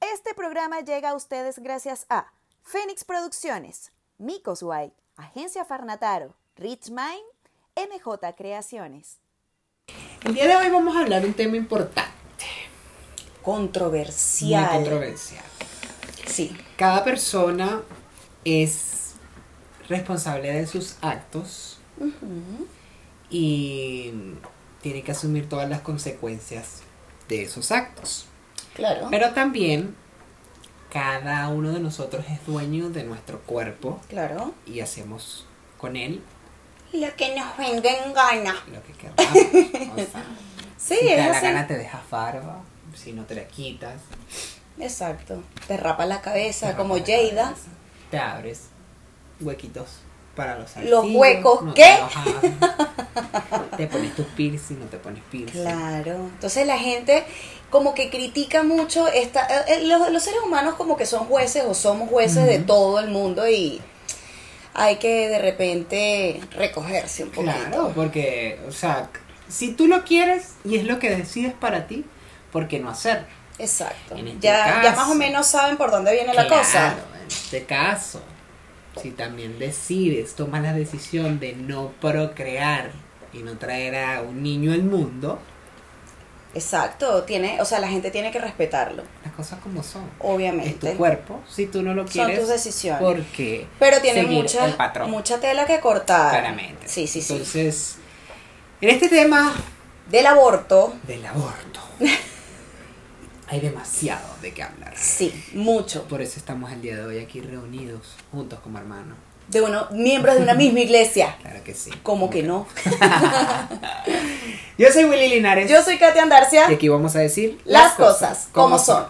Este programa llega a ustedes gracias a Fénix Producciones, Micos White, Agencia Farnataro, Rich Mind, MJ Creaciones. El día de hoy vamos a hablar de un tema importante, Controversial. muy controversial. Sí, Cada persona es responsable de sus actos y tiene que asumir todas las consecuencias de esos actos. claro. Pero también cada uno de nosotros es dueño de nuestro cuerpo Claro. y hacemos con él Lo que nos venga en gana. lo que queramos. O sea, Sí, si te da la gana te dejas barba, si no te la quitas. Exacto. Te rapa la cabeza te como Jada. Te abres huequitos para los Los huecos, no ¿qué? Te, pones tus piercing, no te pones piercing. Claro. Entonces la gente como que critica mucho esta eh, eh, los, los seres humanos como que son jueces o somos jueces de todo el mundo y hay que de repente recogerse un poquito. Claro, porque, o sea, si tú lo quieres y es lo que decides para ti, ¿por qué no hacerlo? Exacto. Este ya, ya más o menos saben por dónde viene la Claro, cosa. En este caso, si también decides, tomas la decisión de no procrear y no traer a un niño al mundo, Exacto, tiene, o sea, la gente tiene que respetarlo, las cosas como son. Es obviamente. tu cuerpo, si tú no lo Son quieres, tus decisiones. ¿por qué Pero tiene mucha, mucha tela que cortar. Claramente. Sí, sí, sí. Entonces, en este tema Del aborto, del aborto, hay demasiado de qué hablar. sí, mucho. Por eso estamos el día de hoy aquí reunidos, juntos como hermanos. De uno, miembros de una misma iglesia. Claro que sí. Como que no. Yo soy Willy Linares. Yo soy Katia Andarcia. Y aquí vamos a decir Las cosas como son.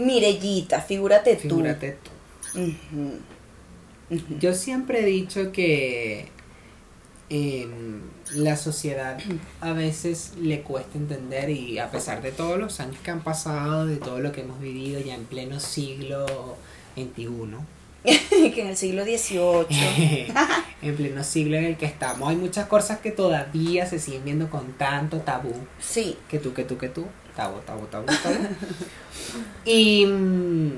Mirellita, figúrate tú. figúrate tú. Yo siempre he dicho que em, la sociedad a veces le cuesta entender y a pesar de todos los años que han pasado, de todo lo que hemos vivido ya en pleno siglo XXI, que en el siglo XVIII. en pleno siglo en el que estamos, hay muchas cosas que todavía se siguen viendo con tanto tabú. Sí, que tú, que tú, que tú, tabú, tabú, tabú, tabú. y mm,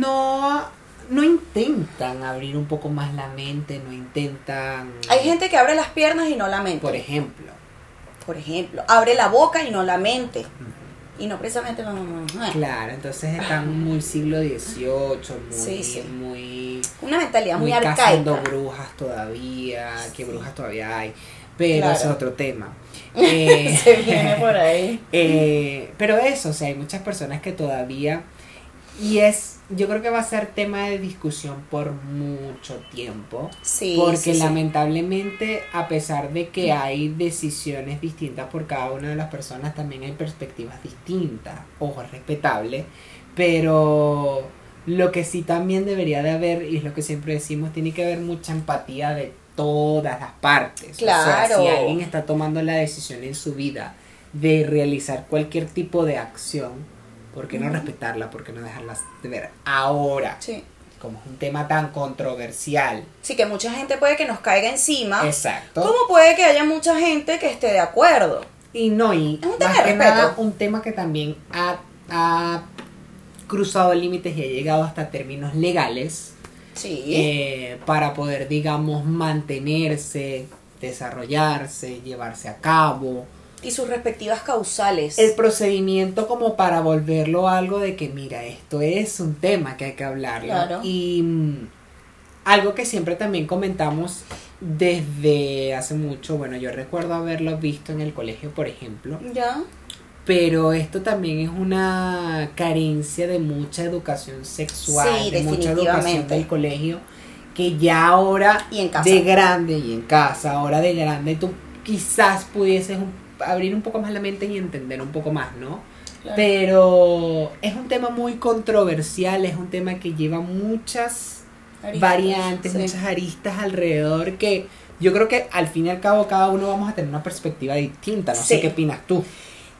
no, no intentan abrir un poco más la mente, no intentan... hay gente que abre las piernas y no la mente. Por ejemplo, Por ejemplo, abre la boca y no la mente. Y no precisamente. ah, claro, entonces están muy siglo XVIII, muy, Sí, sí. muy, Una mentalidad muy, muy arcaica. brujas todavía, que brujas todavía hay, pero Claro. ese es otro tema. Eh, Se viene por ahí. Eh, pero eso, o sea, hay muchas personas que todavía, y es, yo creo que va a ser tema de discusión por mucho tiempo, Sí. porque sí, sí. lamentablemente, a pesar de que hay decisiones distintas por cada una de las personas, también hay perspectivas distintas, ojo, es respetable, pero lo que sí también debería de haber, y es lo que siempre decimos, tiene que haber mucha empatía de todas las partes. O sea, Claro. si alguien está tomando la decisión en su vida de realizar cualquier tipo de acción, ¿por qué no respetarla? ¿Por qué no dejarla de ver? Ahora, Sí. como es un tema tan controversial. Sí, que mucha gente puede que nos caiga encima. Exacto. Como puede que haya mucha gente que esté de acuerdo. Y no, y Es un tema más de que respeto. nada un tema que también ha, ha cruzado límites y ha llegado hasta términos legales Sí. eh, para poder, digamos, mantenerse, desarrollarse, llevarse a cabo. y sus respectivas causales. El procedimiento como para volverlo algo de que, mira, esto es un tema que hay que hablarlo. Claro. Y mm, algo que siempre también comentamos desde hace mucho, bueno, yo recuerdo haberlo visto en el colegio, por ejemplo, Ya. Pero esto también es una carencia de mucha educación sexual, Sí, de mucha educación del colegio, que ya ahora Y en casa. de grande y en casa, ahora de grande, tú quizás pudieses un- abrir un poco más la mente y entender un poco más, ¿no? Claro. Pero es un tema muy controversial, es un tema que lleva muchas Aristas, variantes, sí. muchas aristas alrededor que yo creo que al fin y al cabo cada uno vamos a tener una perspectiva distinta. No Sí. sé qué opinas tú.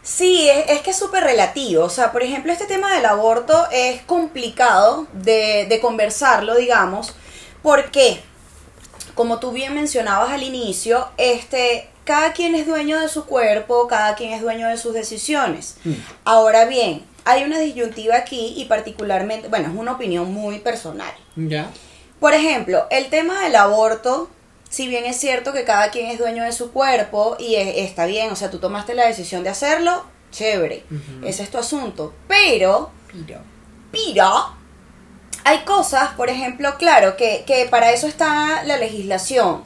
Sí, es, es que es súper relativo. O sea, por ejemplo, este tema del aborto es complicado de, de conversarlo, digamos, porque, como tú bien mencionabas al inicio, este, cada quien es dueño de su cuerpo, cada quien es dueño de sus decisiones. Mm. Ahora bien, hay una disyuntiva aquí y particularmente, bueno, es una opinión muy personal. ¿Ya? Por ejemplo, el tema del aborto, si bien es cierto que cada quien es dueño de su cuerpo y e- está bien, o sea, tú tomaste la decisión de hacerlo, chévere, ese es tu asunto. Pero, Piro. pero, hay cosas, por ejemplo, claro, que, que para eso está la legislación.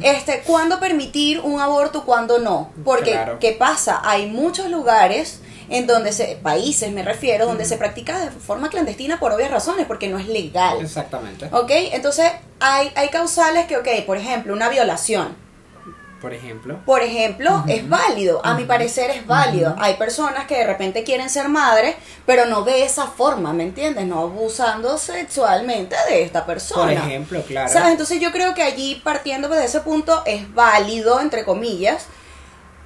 Este, ¿cuándo permitir un aborto, cuándo no? Porque, Claro. ¿qué pasa? Hay muchos lugares en donde se, países me refiero, donde se practica de forma clandestina por obvias razones, porque no es legal. Exactamente. ¿Ok? Entonces, hay, hay causales que, ok, por ejemplo, una violación. Por ejemplo. Por ejemplo, es válido, a mi parecer es válido. Hay personas que de repente quieren ser madres, pero no de esa forma, ¿me entiendes? No abusando sexualmente de esta persona. Por ejemplo, claro. ¿Sabes? Entonces yo creo que allí, partiendo de ese punto, es válido, entre comillas,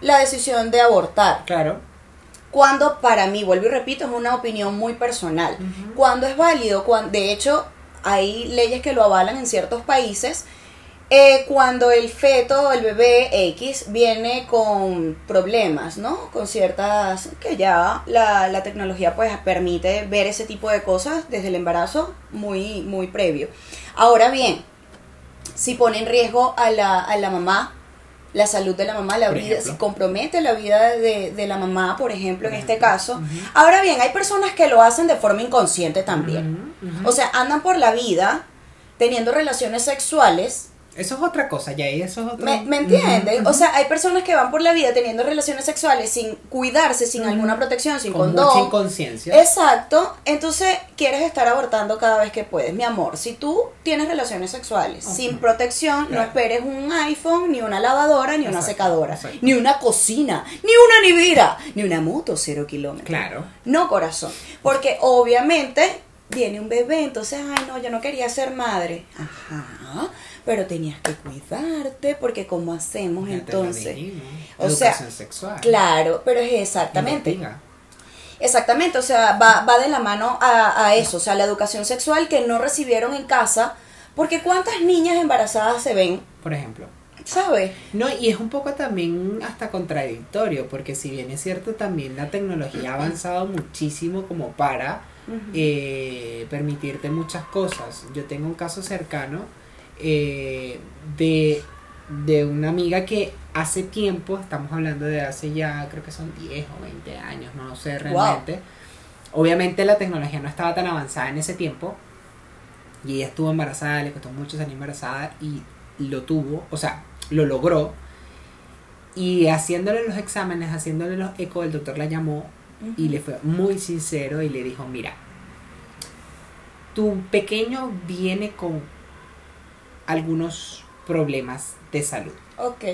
la decisión de abortar. Claro. Cuando para mí, vuelvo y repito, es una opinión muy personal. Cuando es válido, cuando, de hecho, hay leyes que lo avalan en ciertos países. eh, cuando el feto, el bebé X, viene con problemas, ¿no? Con ciertas. que ya la, la tecnología pues permite ver ese tipo de cosas desde el embarazo muy, muy previo. Ahora bien, si pone en riesgo a la, a la mamá, la salud de la mamá, la Por vida, ejemplo. si compromete la vida de, de la mamá, por ejemplo, en este caso. Ahora bien, hay personas que lo hacen de forma inconsciente también. O sea, andan por la vida teniendo relaciones sexuales. Eso es otra cosa, ya eso es otro. ¿Me, me entiendes? O sea, hay personas que van por la vida teniendo relaciones sexuales sin cuidarse, sin alguna protección, sin con condón. mucha inconsciencia. Exacto, entonces quieres estar abortando cada vez que puedes. Mi amor, si tú tienes relaciones sexuales sin protección, no esperes un iPhone, ni una lavadora, ni una secadora, exacto. ni una cocina, ni una nevera, ni una moto cero kilómetros. Claro. No, corazón. Porque obviamente viene un bebé, entonces, ay, no, yo no quería ser madre. Ajá, pero tenías que cuidarte, porque ¿cómo hacemos Ya entonces? dijimos. O sea, Educación sexual. Claro, pero es exactamente. Exactamente, o sea, va, va de la mano a, a eso, o sea, la educación sexual que no recibieron en casa, porque cuántas niñas embarazadas se ven, Por ejemplo. ¿sabes? No, y es un poco también hasta contradictorio, porque si bien es cierto, también la tecnología ha avanzado muchísimo como para eh, permitirte muchas cosas. Yo tengo un caso cercano eh, de, de una amiga que hace tiempo, estamos hablando de hace ya, creo que son 10 o 20 años, no lo sé realmente. Obviamente la tecnología no estaba tan avanzada en ese tiempo. Y ella estuvo embarazada, le costó mucho salir embarazada y lo tuvo, o sea, lo logró. Y haciéndole los exámenes, haciéndole los ecos, el doctor la llamó y le fue muy sincero y le dijo, mira, tu pequeño viene con algunos problemas de salud. Ok,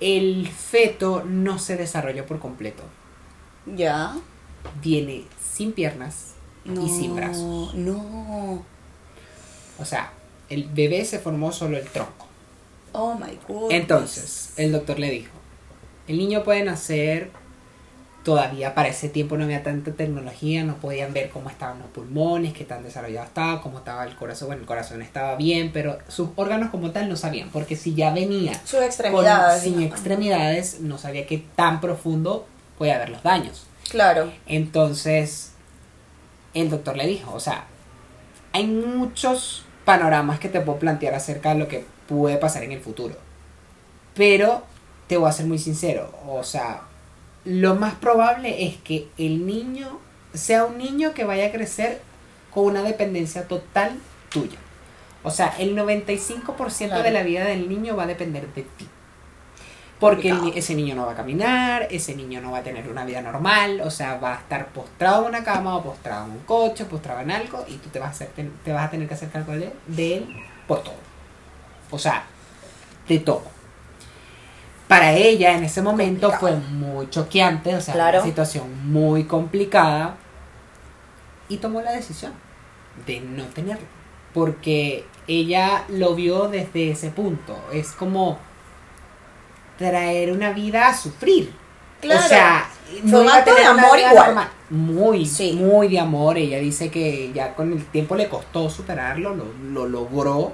El feto no se desarrolló por completo. ya. Viene sin piernas No, y sin brazos. No. O sea, el bebé se formó solo el tronco. Oh my god. Entonces, el doctor le dijo, el niño puede nacer, todavía para ese tiempo no había tanta tecnología, no podían ver cómo estaban los pulmones, qué tan desarrollado estaba, cómo estaba el corazón, bueno, el corazón estaba bien, pero sus órganos como tal no sabían, porque si ya venía Sus con- extremidades. sin extremidades, no sabía qué tan profundo puede haber los daños. Claro. Entonces, el doctor le dijo, o sea, hay muchos panoramas que te puedo plantear acerca de lo que puede pasar en el futuro. Pero te voy a ser muy sincero, o sea, lo más probable es que el niño sea un niño que vaya a crecer con una dependencia total tuya. O sea, el 95% Claro. de la vida del niño va a depender de ti. Porque el ese niño no va a caminar, ese niño no va a tener una vida normal, o sea, va a estar postrado en una cama o postrado en un coche, postrado en algo, y tú te vas a, hacer, te vas a tener que hacer cargo de, de él por todo. O sea, de todo. Para ella en ese momento Complicado. fue muy choqueante, o sea, Claro. una situación muy complicada y tomó la decisión de no tenerlo, porque ella lo vio desde ese punto, es como traer una vida a sufrir. Claro. O sea, Fue un iba a acto de amor igual. normal. Muy, Sí. muy de amor. Ella dice que ya con el tiempo le costó superarlo, lo, lo logró.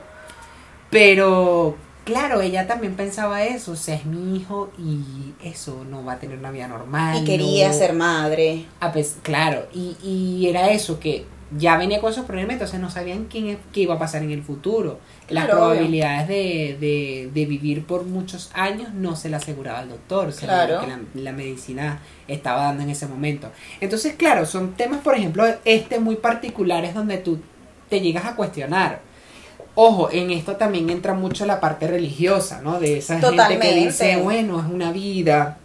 Pero, claro, ella también pensaba eso. O sea, es mi hijo y eso no va a tener una vida normal. Y quería no- ser madre. a pes- claro, y, y era eso, que ya venía con esos problemas, entonces no sabían quién, es- qué iba a pasar en el futuro. Las Claro, probabilidades de, de, de vivir por muchos años no se le aseguraba el doctor, o sea, Claro. lo que la, la medicina estaba dando en ese momento. Entonces, claro, son temas, por ejemplo, este muy particulares donde tú te llegas a cuestionar. Ojo, en esto también entra mucho la parte religiosa, ¿no? De esa gente que Totalmente. dice, bueno, es una vida,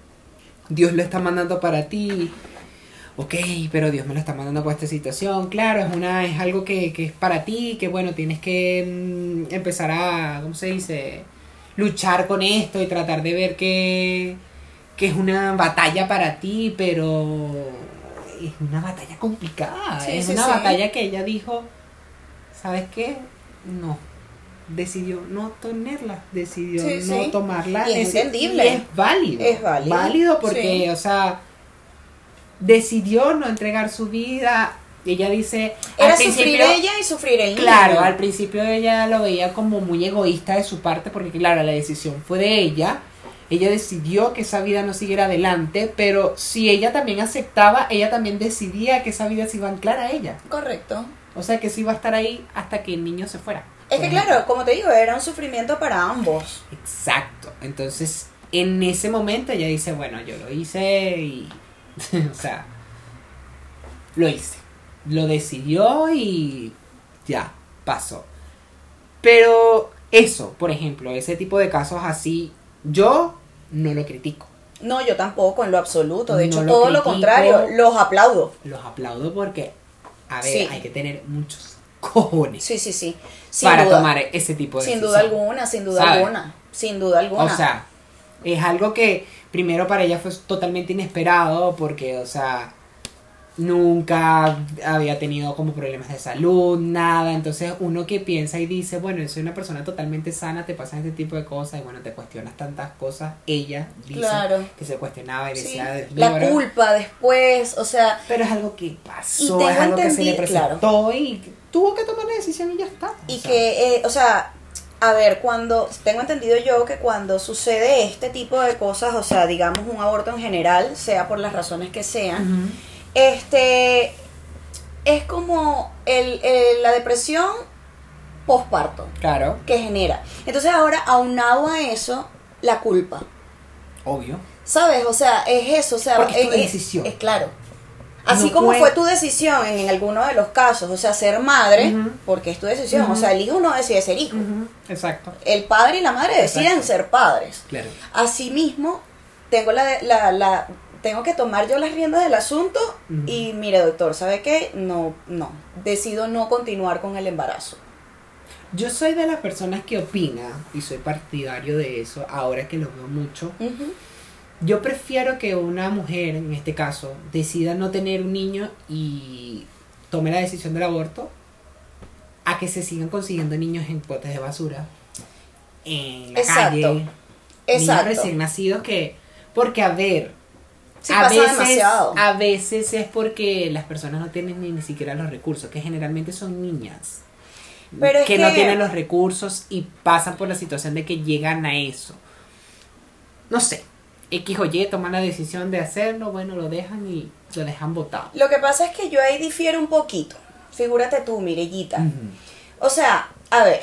Dios lo está mandando para ti. Ok, pero Dios me lo está mandando por esta situación. Claro, es una es algo que, que es para ti, que bueno, tienes que mm, empezar a, ¿cómo se dice? Luchar con esto y tratar de ver que, que es una batalla para ti, pero es una batalla complicada. Sí, es sí, una sí. batalla que ella dijo, ¿sabes qué? No. Decidió no tenerla, decidió Sí, no sí. tomarla. Y es Ese- entendible. y es válido. Es válido, Válido porque, sí. o sea, decidió no entregar su vida. Ella dice. Era al sufrir ella y sufrir el niño. Claro, al principio ella lo veía como muy egoísta de su parte, porque claro, la decisión fue de ella. Ella decidió que esa vida no siguiera adelante, pero si ella también aceptaba, ella también decidía que esa vida se iba a anclar a ella. Correcto. O sea, que se iba a estar ahí hasta que el niño se fuera. Es que claro, como te digo, era un sufrimiento para ambos. Exacto. Entonces, en ese momento ella dice, bueno, yo lo hice y... o sea, lo hice. Lo decidió y ya, pasó. Pero eso, por ejemplo, ese tipo de casos así, yo no lo critico. No, yo tampoco, en lo absoluto. De No hecho, lo todo lo contrario, los aplaudo. Los aplaudo porque, a ver, Sí. hay que tener muchos cojones Sí, sí, sí. Sin para duda. tomar ese tipo de Sin duda alguna, sin duda alguna. Sin duda alguna. O sea, es algo que primero para ella fue totalmente inesperado porque, o sea, nunca había tenido como problemas de salud, nada. Entonces uno que piensa y dice, bueno, soy una persona totalmente sana, te pasan este tipo de cosas y bueno, te cuestionas tantas cosas. Ella dice Claro. que se cuestionaba y Sí, decía, "Dios mío, la ahora-". culpa después, o sea, Pero es algo que pasó, es algo que se le presentó y tuvo que tomar la decisión y ya está. O y sea, que, eh, o sea, a ver, cuando, tengo entendido yo que cuando sucede este tipo de cosas, o sea, digamos un aborto en general, sea por las razones que sean, este, es como el, el- la depresión posparto Claro, que genera. Entonces ahora, aunado a eso, la culpa. obvio. ¿Sabes? O sea, es eso, o sea, Porque es tu decisión. es claro. Así No como puede- fue tu decisión en, alguno de los casos, o sea, ser madre, porque es tu decisión, o sea, el hijo no decide ser hijo. Exacto. El padre y la madre deciden Exacto. ser padres. Claro. Asimismo, tengo la, la, la tengo que tomar yo las riendas del asunto y mire, doctor, ¿sabe qué? No, no, decido no continuar con el embarazo. Yo soy de las personas que opina, y soy partidario de eso, ahora que lo veo mucho. Yo prefiero que una mujer, en este caso, decida no tener un niño y tome la decisión del aborto, a que se sigan consiguiendo niños en potes de basura, en la Exacto. calle, niños Exacto. recién nacidos que... Porque, a ver, Sí, a, pasa veces, demasiado. a veces es porque las personas no tienen ni, ni siquiera los recursos, que generalmente son niñas. Pero es que, no tienen los recursos y pasan por la situación de que llegan a eso. No sé, X o Y toman la decisión de hacerlo, bueno, lo dejan y lo dejan botado. Lo que pasa es que yo ahí difiero un poquito. Figúrate tú, Mirellita. O sea, a ver,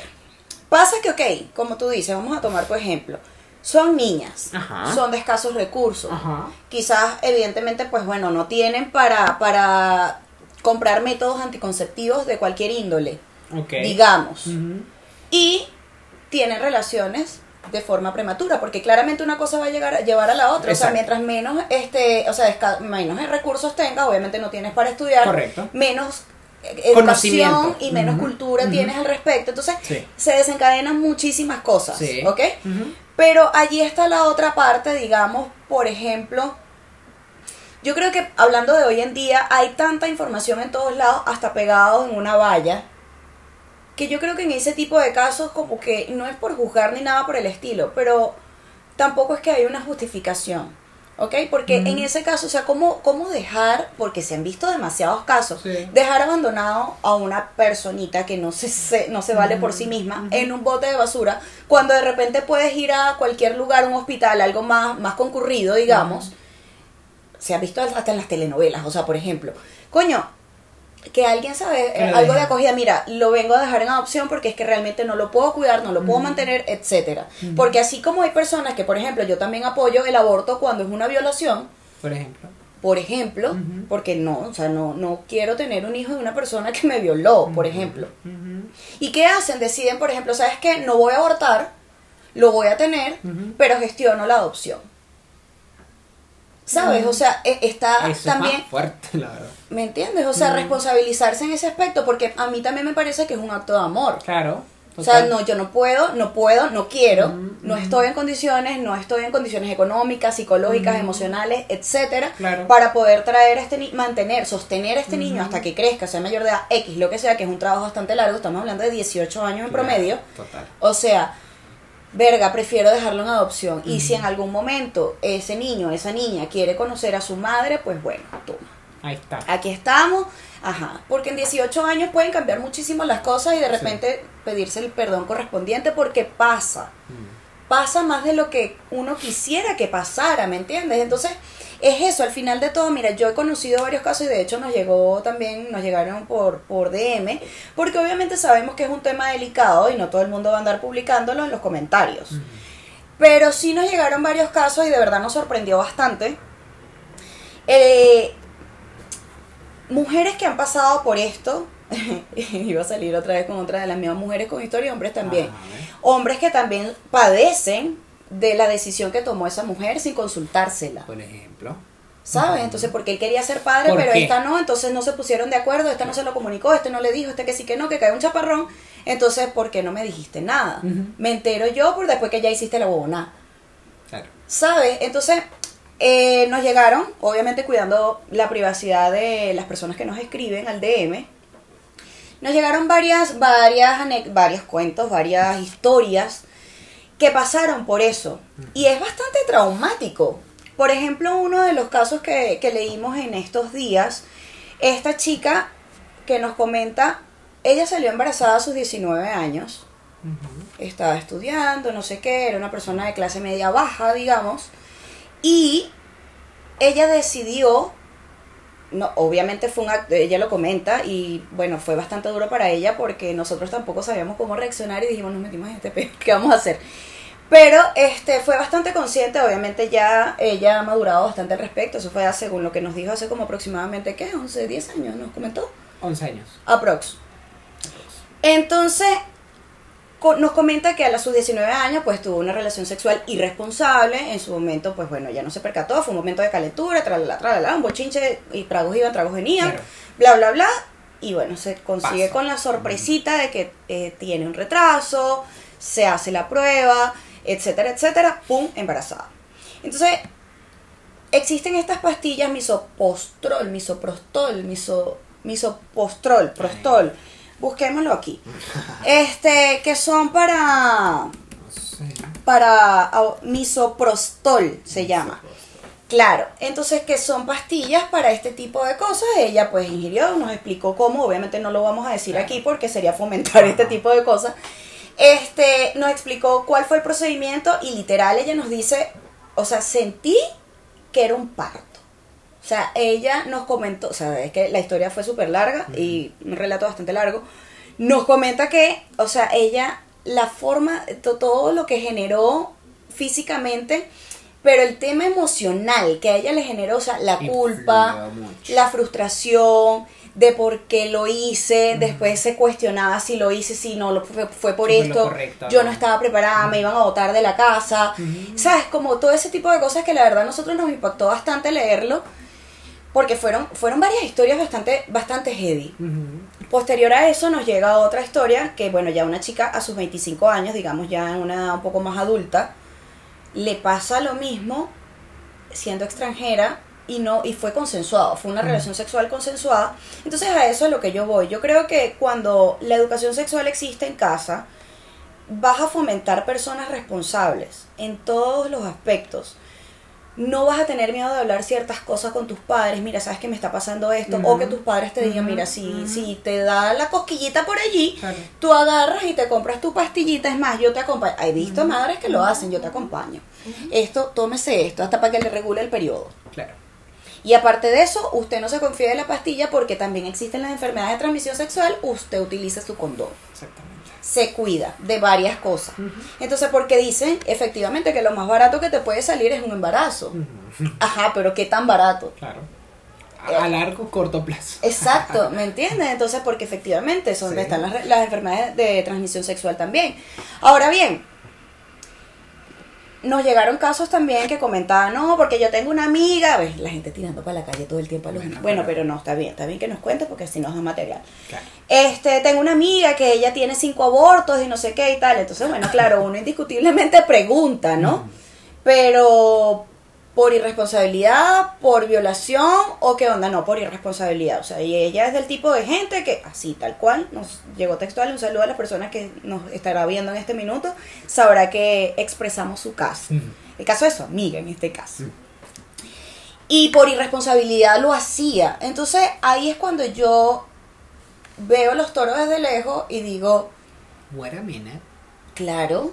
pasa que, ok, como tú dices, vamos a tomar por ejemplo, son niñas, Ajá. son de escasos recursos. Ajá. Quizás, evidentemente, pues bueno, no tienen para, para comprar métodos anticonceptivos de cualquier índole, digamos. Y tienen relaciones de forma prematura, porque claramente una cosa va a llegar a llevar a la otra. O sea, mientras menos este, o sea, menos recursos tengas, obviamente no tienes para estudiar, Correcto. menos eh, educación y menos cultura tienes al respecto. Entonces, Sí. se desencadenan muchísimas cosas, Sí. ¿ok? Pero allí está la otra parte, digamos, por ejemplo, yo creo que hablando de hoy en día hay tanta información en todos lados, hasta pegados en una valla, que yo creo que en ese tipo de casos como que no es por juzgar ni nada por el estilo, pero tampoco es que hay una justificación. ¿Ok? Porque en ese caso, o sea, ¿cómo, ¿cómo dejar, porque se han visto demasiados casos, Sí. dejar abandonado a una personita que no se, se- no se vale por sí misma en un bote de basura, cuando de repente puedes ir a cualquier lugar, un hospital, algo más, más concurrido, digamos, se ha visto hasta en las telenovelas, o sea, por ejemplo, coño, que alguien sabe Que eh, algo de acogida, mira, lo vengo a dejar en adopción porque es que realmente no lo puedo cuidar, no lo puedo mantener, etcétera. Porque así como hay personas que, por ejemplo, yo también apoyo el aborto cuando es una violación, Por ejemplo. por ejemplo, porque no, o sea, no, no quiero tener un hijo de una persona que me violó, por ejemplo. ¿Y qué hacen? Deciden, por ejemplo, ¿sabes qué? No voy a abortar, lo voy a tener, pero gestiono la adopción. ¿Sabes? O sea, e- está Eso también... es más fuerte, la verdad. ¿Me entiendes? O sea, responsabilizarse en ese aspecto, porque a mí también me parece que es un acto de amor. Claro. O sea, no, yo no puedo, no puedo, no quiero, no estoy en condiciones, no estoy en condiciones económicas, psicológicas, emocionales, etcétera, Claro. para poder traer a este niño, mantener, sostener a este niño hasta que crezca, sea mayor de edad, X, lo que sea, que es un trabajo bastante largo, estamos hablando de 18 años en Claro, promedio. Total. O sea, verga, prefiero dejarlo en adopción. Y si en algún momento ese niño, esa niña quiere conocer a su madre, pues bueno, toma. Ahí está. Aquí estamos, ajá, porque en 18 años pueden cambiar muchísimo las cosas y de Sí. repente pedirse el perdón correspondiente porque pasa, Mm. pasa más de lo que uno quisiera que pasara, ¿me entiendes? Entonces, es eso, al final de todo, mira, yo he conocido varios casos y de hecho nos llegó también, nos llegaron por, por DM, porque obviamente sabemos que es un tema delicado y no todo el mundo va a andar publicándolo en los comentarios. Pero sí nos llegaron varios casos y de verdad nos sorprendió bastante. Eh, mujeres que han pasado por esto, iba a salir otra vez con otra de las mismas mujeres con historia y hombres también. Ah. Hombres que también padecen de la decisión que tomó esa mujer sin consultársela. Por ejemplo. ¿Sabes? Entonces, porque él quería ser padre, ¿Por pero qué? esta no, entonces no se pusieron de acuerdo, esta no se lo comunicó, este no le dijo, este que sí que no, que cae un chaparrón, entonces, ¿por qué no me dijiste nada? Me entero yo por después que ya hiciste la huevona. Claro. ¿Sabes? Entonces, eh, nos llegaron, obviamente cuidando la privacidad de las personas que nos escriben al DM. Nos llegaron varias, varias, varios cuentos, varias historias que pasaron por eso. Y es bastante traumático. Por ejemplo, uno de los casos que, que leímos en estos días, esta chica que nos comenta, ella salió embarazada a sus 19 años estaba estudiando, no sé qué, era una persona de clase media baja, digamos, y ella decidió, no, obviamente fue un acto, ella lo comenta, y bueno, fue bastante duro para ella porque nosotros tampoco sabíamos cómo reaccionar y dijimos, nos metimos en este pedo, ¿qué vamos a hacer? Pero este fue bastante consciente, obviamente ya ella ha madurado bastante al respecto, eso fue según lo que nos dijo hace como aproximadamente, ¿qué? 11, 10 años, nos comentó. 11 años. Aprox. Entonces, co- nos comenta que a sus 19 años, pues tuvo una relación sexual irresponsable. En su momento, pues bueno, ya no se percató, fue un momento de calentura, tralala, tralala, un bochinche, y tragos iban, tragos venían, Claro. bla, bla, bla. Y bueno, se consigue con la sorpresita de que eh, tiene un retraso, se hace la prueba, etcétera, etcétera, pum, embarazada. Entonces, existen estas pastillas misopostrol, misoprostol, miso, misopostrol, prostol. Busquémoslo aquí. Este, que son para para au- misoprostol se llama. Claro, entonces que son pastillas para este tipo de cosas. Ella pues ingirió, nos explicó cómo, obviamente no lo vamos a decir aquí porque sería fomentar este tipo de cosas. Este, nos explicó cuál fue el procedimiento y literal ella nos dice, o sea, sentí que era un parto. O sea, ella nos comentó, o sea, es que la historia fue súper larga y un relato bastante largo. Nos comenta que, o sea, ella, la forma, to- todo lo que generó físicamente, pero el tema emocional que a ella le generó, o sea, la culpa, la frustración de por qué lo hice, después se cuestionaba si lo hice, si no, lo, fue, fue por esto, correcto, yo ¿no? no estaba preparada, me iban a botar de la casa, ¿sabes? Como todo ese tipo de cosas que la verdad a nosotros nos impactó bastante leerlo, porque fueron, fueron varias historias bastante, bastante heavy. Posterior a eso nos llega otra historia que, bueno, ya una chica a sus 25 años, digamos ya en una edad un poco más adulta, le pasa lo mismo siendo extranjera y no y fue consensuado, fue una relación sexual consensuada. Entonces a eso es lo que yo voy. Yo creo que cuando la educación sexual existe en casa, vas a fomentar personas responsables en todos los aspectos. No vas a tener miedo de hablar ciertas cosas con tus padres, mira, sabes que me está pasando esto, o que tus padres te digan, mira, si, si te da la cosquillita por allí, Claro. tú agarras y te compras tu pastillita, es más, yo te acompaño. He visto madres que lo hacen, yo te acompaño. Esto, tómese esto, hasta para que le regule el periodo. Claro. Y aparte de eso, usted no se confía de la pastilla porque también existen las enfermedades de transmisión sexual, usted utiliza su condón. Exactamente. Se cuida de varias cosas. Entonces, porque dicen efectivamente que lo más barato que te puede salir es un embarazo. Ajá, pero ¿qué tan barato? Claro. A, a largo corto plazo. Exacto, ¿me entiendes? Entonces, porque efectivamente son donde están las, las enfermedades de transmisión sexual también. Ahora bien, nos llegaron casos también que comentaban, no, porque yo tengo una amiga, ves, la gente tirando para la calle todo el tiempo a los Bueno, Bueno, pero- pero no, está bien, está bien que nos cuentes porque así nos da material. Claro. Este, tengo una amiga que ella tiene cinco abortos y no sé qué y tal. Entonces, bueno, claro, uno indiscutiblemente pregunta, ¿no? Pero por irresponsabilidad, por violación o qué onda, no, por irresponsabilidad. O sea, y ella es del tipo de gente que, así tal cual, nos llegó textual, un saludo a las personas que nos estará viendo en este minuto, sabrá que expresamos su caso. El caso de su amiga en este caso. Y por irresponsabilidad lo hacía. Entonces ahí es cuando yo veo los toros desde lejos y digo, Wait a minute. claro.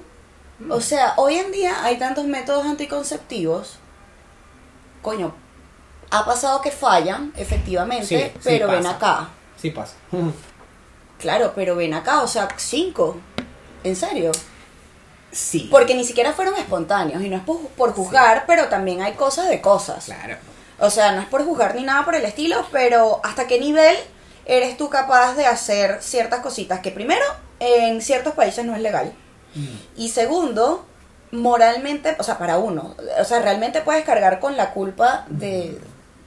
Mm. O sea, hoy en día hay tantos métodos anticonceptivos. Coño, ha pasado que fallan, efectivamente, Sí, sí pero ven acá. Sí pasa. Claro, pero ven acá, o sea, cinco. ¿En serio? Sí. Porque ni siquiera fueron espontáneos y no es por, por juzgar, pero también hay cosas de cosas. Claro. O sea, no es por juzgar ni nada por el estilo, pero hasta qué nivel eres tú capaz de hacer ciertas cositas que primero en ciertos países no es legal Mm. y segundo moralmente, o sea, para uno, o sea, realmente puedes cargar con la culpa de,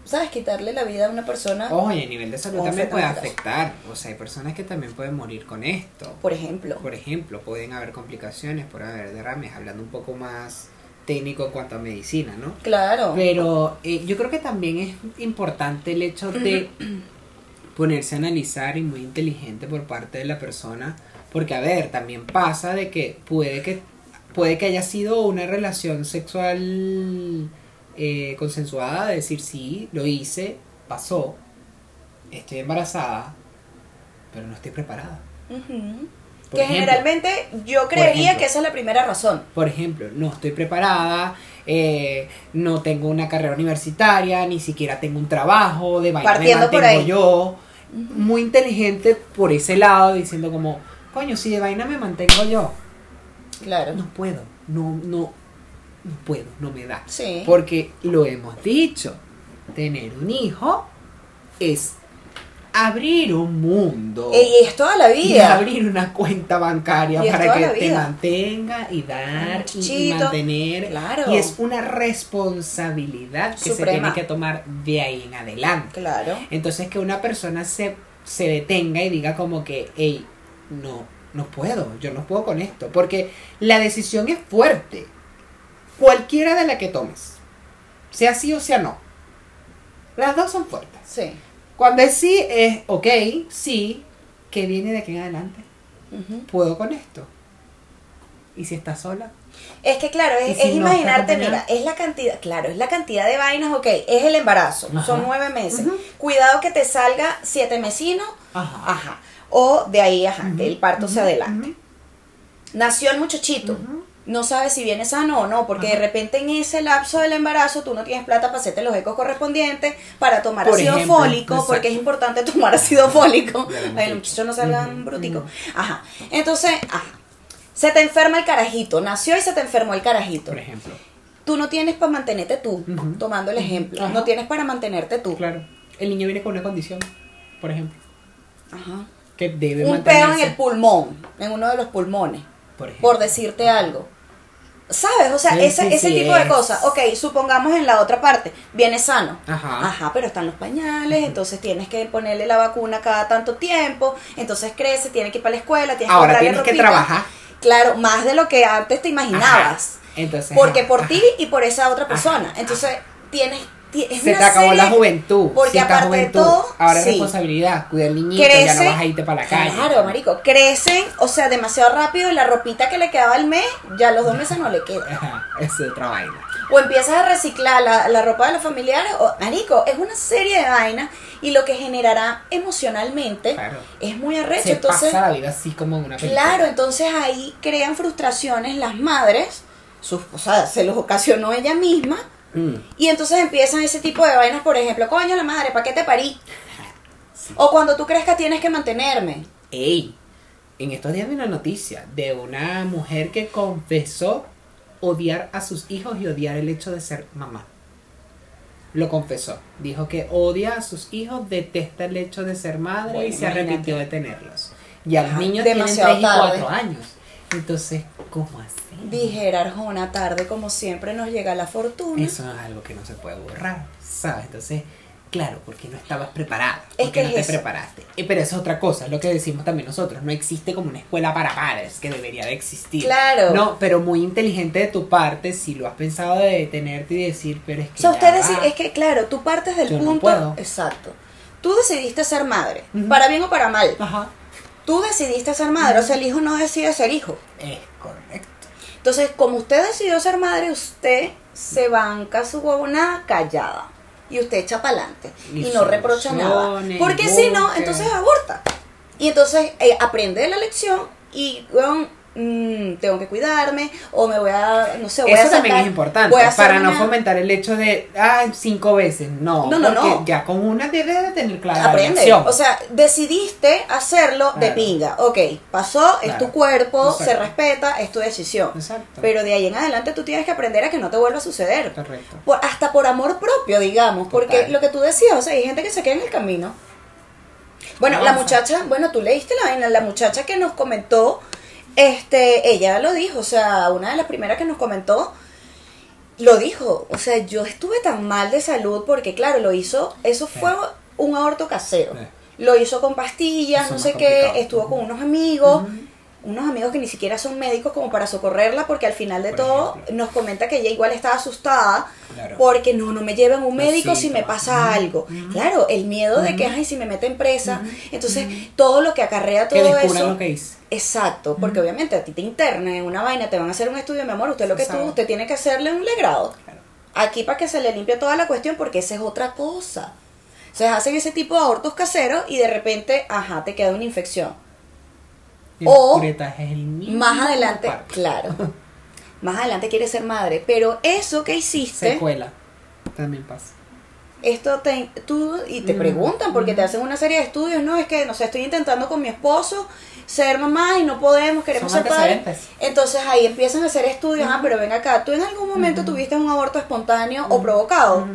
¿sabes? Quitarle la vida a una persona, Ojo, y a nivel de salud también puede afectar. O sea, hay personas que también pueden morir con esto. por ejemplo. Por ejemplo, pueden haber complicaciones, pueden haber derrames, hablando un poco más técnico en cuanto a medicina, ¿no? Claro. Pero eh, yo creo que también es importante el hecho de ponerse a analizar y muy inteligente por parte de la persona, porque a ver, también pasa de que puede que puede que haya sido una relación sexual eh, consensuada, de decir sí, lo hice, pasó, estoy embarazada, pero no estoy preparada. Que ejemplo. generalmente yo creería ejemplo. que esa es la primera razón. Por ejemplo, no estoy preparada, eh, no tengo una carrera universitaria, ni siquiera tengo un trabajo, de vaina me por ahí. yo. Muy inteligente por ese lado, diciendo como, coño, si de vaina me mantengo yo, Claro. no puedo, no, no, no puedo, no me da. Sí. Porque lo hemos dicho, tener un hijo es abrir un mundo. Y es toda la Y vida. abrir una cuenta bancaria Y para que te mantenga y dar y- y mantener. claro. Y es una responsabilidad que se tiene que tomar de ahí en adelante. Claro. Entonces que una persona se, se detenga y diga como que, hey, no, no puedo, yo no puedo con esto. Porque la decisión es fuerte. Cualquiera de la que tomes. Sea sí o sea no. Las dos son fuertes. Sí. Cuando es sí, es ok, sí, que viene de aquí en adelante. Puedo con esto. ¿Y si estás sola? Es que claro, ¿Y es, si es no está imaginarte, mira, es la cantidad, claro, es la cantidad de vainas, ok, es el embarazo, Ajá. son nueve meses. Cuidado que te salga siete mesinos, Ajá. ajá. O de ahí, ajá, que el parto se adelante. Nació el muchachito, no sabes si viene sano o no, porque de repente en ese lapso del embarazo tú no tienes plata para hacerte los ecos correspondientes, para tomar Por ácido ejemplo, fólico, porque es importante tomar ácido fólico, que los muchachos no salgan bruticos. Ajá. Entonces, ajá. Se te enferma el carajito, nació y se te enfermó el carajito. Por ejemplo. Tú no tienes para mantenerte tú, tomando el ejemplo. No tienes para mantenerte tú. Claro. El niño viene con una condición, por ejemplo, Ajá. Que debe Un peo en el pulmón, en uno de los pulmones, Por decirte algo. ¿Sabes? O sea, Sí, ese, sí, ese sí, tipo de cosas. Ok, supongamos en la otra parte, viene sano. Ajá. Ajá, pero están los pañales, entonces tienes que ponerle la vacuna cada tanto tiempo, entonces crece, tiene que ir para la escuela, tienes Ahora comprarle tienes que ropita. trabajar. Claro, más de lo que antes te imaginabas. Entonces, Porque por ti y por esa otra persona. Ajá, Entonces, tienes, ti- es se una te acabó serie- la juventud. porque si aparte de juventud, todo, ahora es sí. responsabilidad, cuida al niñito, ya no vas a irte para la calle. Claro, marico, crecen, o sea, demasiado rápido y la ropita que le quedaba al mes, ya a los dos meses no le queda. Es otra vaina. O empiezas a reciclar la, la ropa de los familiares, o, marico, es una serie de vainas y lo que generará emocionalmente Claro. es muy arrecho. Se entonces, pasa la vida así como en una película. claro, entonces ahí crean frustraciones las madres, sus, o sea, se los ocasionó ella misma, Mm. y entonces empiezan ese tipo de vainas, por ejemplo, coño la madre, ¿para qué te parí? Sí. O cuando tú crezcas tienes que mantenerme. Ey, en estos días vi una noticia de una mujer que confesó odiar a sus hijos y odiar el hecho de ser mamá. Lo confesó. Dijo que odia a sus hijos, detesta el hecho de ser madre Bueno, y se imagínate. arrepintió de tenerlos. Ajá, niños tienen demasiado 3 y tarde. 4 años. Entonces, ¿cómo así? Dijera Arjona, tarde como siempre nos llega la fortuna. Eso es algo que no se puede borrar, ¿sabes? Entonces, claro, porque no estabas preparada, Es porque que no es te eso. preparaste. Eh, Pero eso es otra cosa, es lo que decimos también nosotros. No existe como una escuela para padres, que debería de existir. Claro. No, pero muy inteligente de tu parte si lo has pensado de detenerte y decir, pero es que. O sea, usted decir, es que claro, tú partes del Yo no punto. puedo. Exacto. Tú decidiste ser madre, para bien o para mal. Ajá. Tú decidiste ser madre, o sea, el hijo no decide ser hijo. Es correcto. Entonces, como usted decidió ser madre, usted se banca su huevona callada. Y usted echa para adelante. Y Y no reprocha nada. Porque si no, entonces aborta. Y entonces eh, aprende la lección y, weón, mm, tengo que cuidarme o me voy a, no sé, voy a Eso también es importante, para no fomentar el hecho de, ah, cinco veces. No, No, no, ya con una debe de tener clara la Aprende. lección. O sea, decidiste hacerlo de pinga. Ok, pasó, es tu cuerpo, se respeta, es tu decisión. Exacto. Pero de ahí en adelante tú tienes que aprender a que no te vuelva a suceder. Correcto. Por- hasta por amor propio, digamos. Porque lo que tú decías, o sea, hay gente que se queda en el camino. Bueno, la muchacha, bueno, tú leíste la vaina, la muchacha que nos comentó, este, ella lo dijo, o sea, una de las primeras que nos comentó, lo dijo, o sea, yo estuve tan mal de salud porque, claro, lo hizo, eso fue un aborto casero. Lo hizo con pastillas, Eso no sé qué, complicado. estuvo con unos amigos. Unos amigos que ni siquiera son médicos como para socorrerla, porque al final de Por todo ejemplo. nos comenta que ella igual estaba asustada Claro. porque no, no me lleven a un Los médico si me pasa algo. Claro, el miedo de que, ay, si me meten presa. Entonces, todo lo que acarrea todo eso. lo que hice. Exacto, porque obviamente a ti te internan en una vaina, te van a hacer un estudio, mi amor, usted lo que tú, sabe. usted tiene que hacerle un legrado. Claro. Aquí para que se le limpie toda la cuestión, porque esa es otra cosa. Se hacen ese tipo de abortos caseros y de repente, ajá, te queda una infección. El O, curetaje es el mismo. Más adelante, parte. claro. Más adelante quieres ser madre, pero eso que hiciste, Secuela. También pasa. esto te, tú, y te Mm, preguntan, porque te mm. hacen una serie de estudios, no, es que, no sé, estoy intentando con mi esposo ser mamá y no podemos, queremos Son ser padres. Entonces ahí empiezan a hacer estudios, ah, pero ven acá, ¿tú en algún momento tuviste un aborto espontáneo o provocado?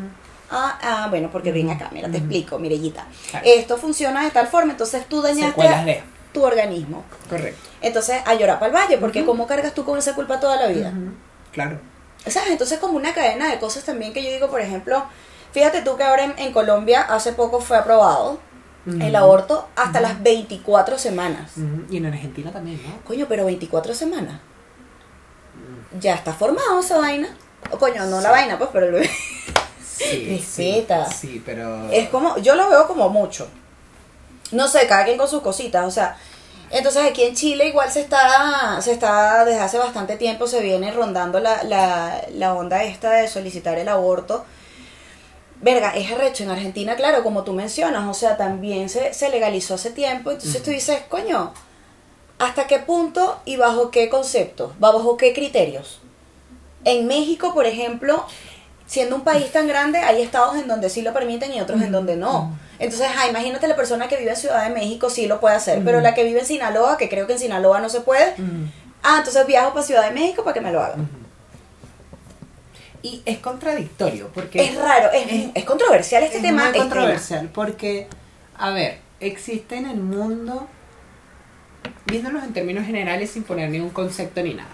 Ah, ah, bueno, porque ven acá, mira, te explico, Mirellita. Claro. Esto funciona de tal forma, entonces tú dañaste Secuelas de. Tu organismo. Correcto. Entonces, a llorar para el valle, porque Ujú. ¿cómo cargas tú con esa culpa toda la vida? Ujú. Claro. ¿Sabes? Entonces, como una cadena de cosas también que yo digo, por ejemplo, fíjate tú que ahora en, en Colombia hace poco fue aprobado el aborto hasta las 24 semanas. Y en Argentina también, ¿no? Coño, pero 24 semanas. Ya está formado esa vaina. O coño, no la Sí. vaina, pues, pero el bebé. Sí. Sí, sí, pero. Es como, yo lo veo como mucho. No sé, cada quien con sus cositas, o sea. Entonces aquí en Chile igual se está, se está, desde hace bastante tiempo se viene rondando la, la, la onda esta de solicitar el aborto. Verga, es arrecho en Argentina, claro, como tú mencionas, o sea, también se, se legalizó hace tiempo, entonces tú dices, coño, ¿hasta qué punto y bajo qué conceptos? ¿Bajo qué criterios? En México, por ejemplo, siendo un país tan grande, hay estados en donde sí lo permiten y otros en donde no. Entonces, ah, imagínate la persona que vive en Ciudad de México sí lo puede hacer, pero la que vive en Sinaloa, que creo que en Sinaloa no se puede, ah, entonces viajo para Ciudad de México para que me lo hagan. Y es contradictorio porque Es raro, es, es- es controversial este es tema. muy este controversial porque, a ver, existe en el mundo, viéndolos en términos generales sin poner ningún concepto ni nada.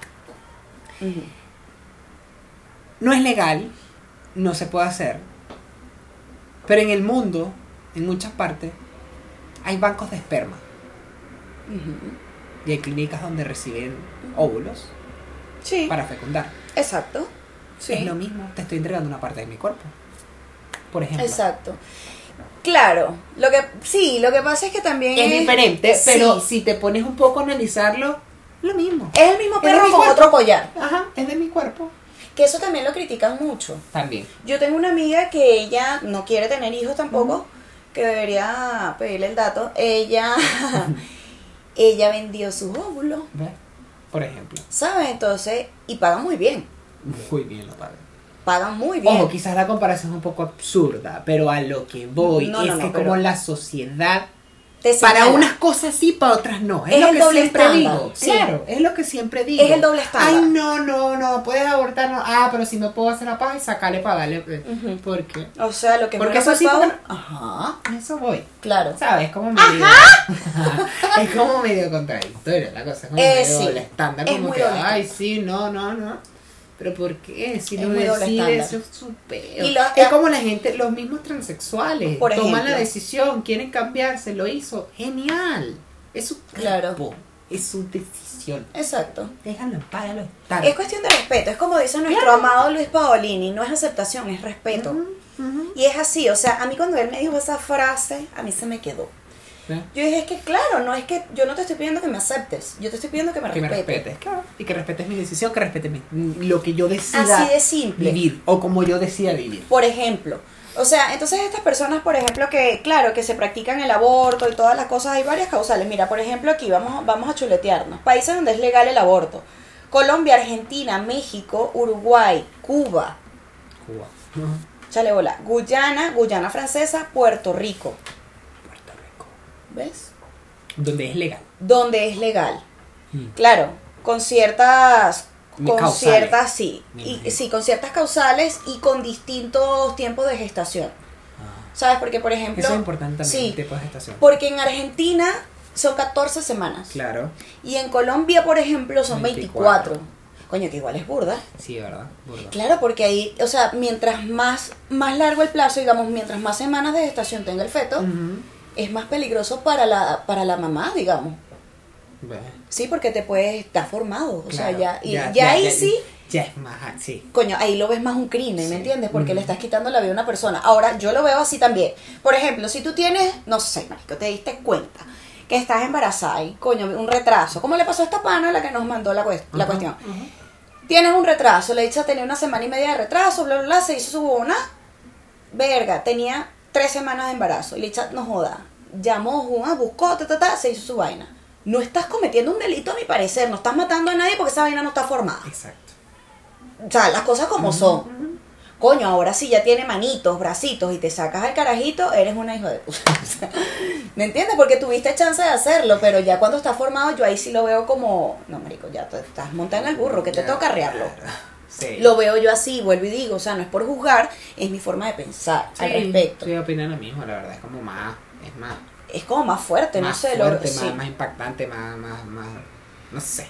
No es legal, no se puede hacer, pero en el mundo, en muchas partes, hay bancos de esperma y hay clínicas donde reciben óvulos Sí. para fecundar. Exacto. Sí. Es lo mismo, te estoy entregando una parte de mi cuerpo. Por ejemplo. Exacto. Claro, lo que sí, lo que pasa es que también Es diferente, sí. pero si te pones un poco a analizarlo, lo mismo. es el mismo perro con otro collar, Ajá, es de mi cuerpo. que eso también lo critican mucho. También. Yo tengo una amiga que ella no quiere tener hijos tampoco, que debería pedirle el dato. Ella ella vendió sus óvulos, ¿Ves? Por ejemplo. ¿sabes? Entonces, y pagan muy bien. Muy bien lo pagan. Pagan muy bien. Ojo, quizás la comparación es un poco absurda, pero a lo que voy No, es no, no, que pero- como la sociedad para unas cosas sí, para otras no. Es, Es lo el que doble siempre estándar, digo. sí. Claro, es lo que siempre digo. Es el doble estándar. Ay, no, no, no, puedes abortar, no. Ah, pero si me puedo hacer la paz y sacarle para darle. Ujú. ¿Por qué? O sea, lo que Porque eso sí, porque- Ajá, eso voy. claro. ¿Sabes? Como medio. es como medio contradictorio la cosa. Es como Eh, medio sí. doble estándar. Es Como que, ay, sí, no, no, no. Pero ¿por qué? Si Es lo decide, eso es su lo- Es como la gente, los mismos transexuales. Por toman la decisión, quieren cambiarse, lo hizo. Genial. Es su Claro. cuerpo. Es su decisión. Exacto. Déjalo en paz, déjalo estar. Es cuestión de respeto, es como dice nuestro Claro. amado Luis Paolini, no es aceptación, es respeto. Y es así, o sea, a mí cuando él me dijo esa frase, a mí se me quedó. ¿Ve? Yo dije, es que claro, no es que yo no te estoy pidiendo que me aceptes, yo te estoy pidiendo que me Que me respetes. respetes, claro. Y que respetes mi decisión, que respetes mi- lo que yo decida Así de simple. vivir. O como yo decida vivir. Por ejemplo, o sea, entonces estas personas, por ejemplo, que, claro, que se practican el aborto y todas las cosas, hay varias causales. Mira, por ejemplo, aquí vamos, vamos a chuletearnos. Países donde es legal el aborto. Colombia, Argentina, México, Uruguay, Cuba, Cuba. Ujú. chale bola, Guyana, Guyana Francesa, Puerto Rico. ¿Ves? Donde es legal. Donde es legal. Mm. Claro, con ciertas con causales. ciertas sí, y, sí, con ciertas causales y con distintos tiempos de gestación. Ah. ¿Sabes? Porque por ejemplo, Eso es importante también, sí, el tipo de gestación. porque en Argentina son 14 semanas Claro. y en Colombia, por ejemplo, son 24. 24. Coño, que igual es burda. Sí, ¿verdad? Burda. Claro, porque ahí, o sea, mientras más más largo el plazo, digamos, mientras más semanas de gestación tenga el feto. Es más peligroso para la para la mamá, digamos. Sí, porque te puedes estar formado, o sea, ya y ya, ahí sí Ya es más, ah, sí. Coño, ahí lo ves más un crimen, Sí. ¿me entiendes? Porque le estás quitando la vida a una persona. Ahora, yo lo veo así también. Por ejemplo, si tú tienes, no sé, marico, te diste cuenta que estás embarazada y, coño, un retraso. ¿Cómo le pasó a esta pana la que nos mandó la, cuest- la cuestión? Tienes un retraso, le dicha tenía una semana y media de retraso, bla, bla, bla, se hizo su una. Verga, tenía tres semanas de embarazo. Y le dicha, no joda, llamó, Juan, buscó, ta, ta, ta, se hizo su vaina. No estás cometiendo un delito a mi parecer, no estás matando a nadie porque esa vaina no está formada. Exacto. O sea, las cosas como son. Coño, ahora sí ya tiene manitos, bracitos y te sacas al carajito, eres una hijo de puta. ¿Me entiendes? Porque tuviste chance de hacerlo, pero ya cuando está formado, yo ahí sí lo veo como. No, marico, ya te estás montando en el burro, que te Ya, toca arrearlo. claro. Sí. Lo veo yo así, vuelvo y digo, o sea, no es por juzgar, es mi forma de pensar al Sí, respecto. Estoy opinando lo mismo, la verdad. Es como más. Es más. Es como más fuerte, no más sé, lo- fuerte, sí. más, más impactante, más, más, más, no sé.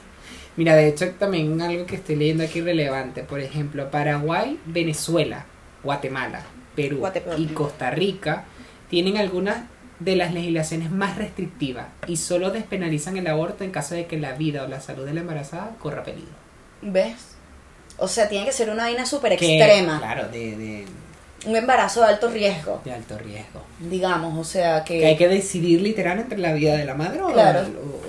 Mira, de hecho también algo que estoy leyendo aquí relevante, por ejemplo, Paraguay, Venezuela, Guatemala, Perú Guatemala. y Costa Rica tienen algunas de las legislaciones más restrictivas y solo despenalizan el aborto en caso de que la vida o la salud de la embarazada corra peligro. ¿Ves? O sea, tiene que ser una vaina súper Que, extrema. Claro, de, de, Un embarazo de alto riesgo, de alto riesgo. digamos, o sea, Que hay que decidir literal entre la vida de la madre o, Claro.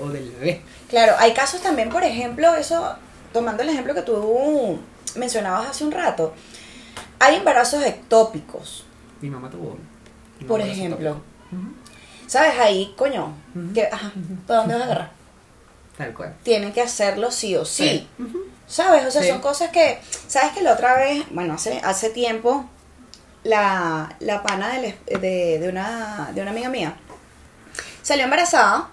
o- o del bebé. Claro, hay casos también, por ejemplo, eso, tomando el ejemplo que tú mencionabas hace un rato, hay embarazos ectópicos, Mi mamá tuvo uno. Por ejemplo. ¿Sabes? Ahí, coño, Ujú. que, ajá, ¿para dónde vas a agarrar? Tal cual. Tienen que hacerlo sí o sí. Ujú. ¿Sabes? O sea, Sí. son cosas que, ¿sabes que la otra vez, bueno, hace, hace tiempo, la, la pana es- de, de, una, de una amiga mía salió embarazada,